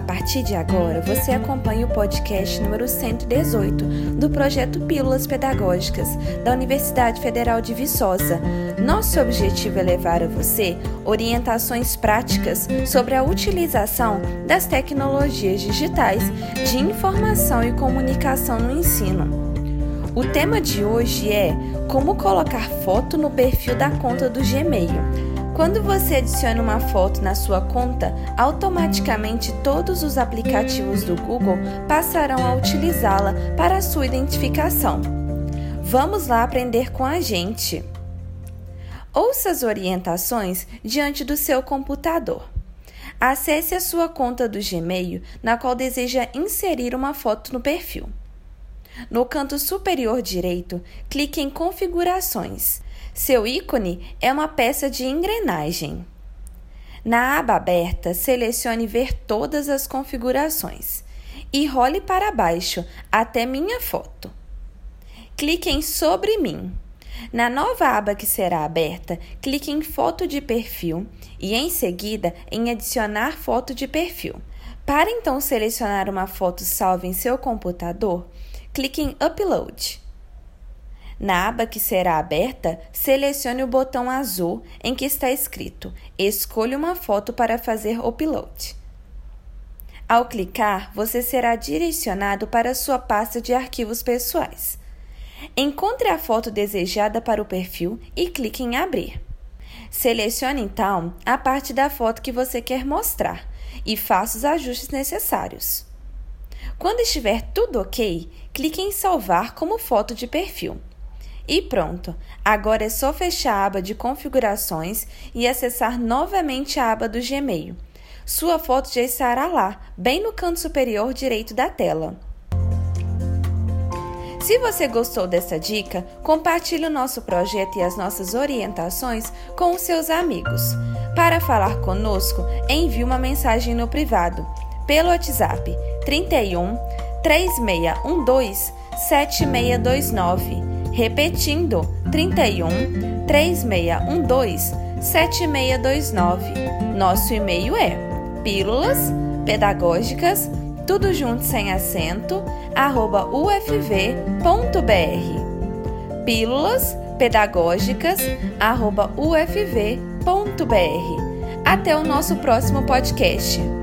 partir de agora, você acompanha o podcast número 118 do projeto Pílulas Pedagógicas da Universidade Federal de Viçosa. Nosso objetivo é levar a você orientações práticas sobre a utilização das tecnologias digitais de informação e comunicação no ensino. O tema de hoje é como colocar foto no perfil da conta do Gmail. Quando você adiciona uma foto na sua conta, automaticamente todos os aplicativos do Google passarão a utilizá-la para a sua identificação. Vamos lá aprender com a gente. Ouça as orientações diante do seu computador. Acesse a sua conta do Gmail, na qual deseja inserir uma foto no perfil. No canto superior direito, clique em Configurações seu ícone é uma peça de engrenagem. Na aba aberta, selecione Ver todas as configurações e role para baixo até Minha foto. Clique em Sobre mim. Na nova aba que será aberta, clique em Foto de perfil e, em seguida, em Adicionar foto de perfil. Para então selecionar uma foto salva em seu computador, clique em Upload. Na aba que será aberta, selecione o botão azul em que está escrito Escolha uma foto para fazer upload. Ao clicar, você será direcionado para sua pasta de arquivos pessoais. Encontre a foto desejada para o perfil e clique em Abrir. Selecione então a parte da foto que você quer mostrar e faça os ajustes necessários. Quando estiver tudo ok, clique em Salvar como foto de perfil. E pronto! Agora é só fechar a aba de configurações e acessar novamente a aba do Gmail. Sua foto já estará lá, bem no canto superior direito da tela. Se você gostou dessa dica, compartilhe o nosso projeto e as nossas orientações com os seus amigos. Para falar conosco, envie uma mensagem no privado pelo WhatsApp 31 3612 7629 Repetindo, 31 3612 7629. Nosso e-mail é pílulas pedagógicas, tudo junto sem acento, arroba ufv.br. Pílulas pedagógicas, arroba ufv.br. Até o nosso próximo podcast.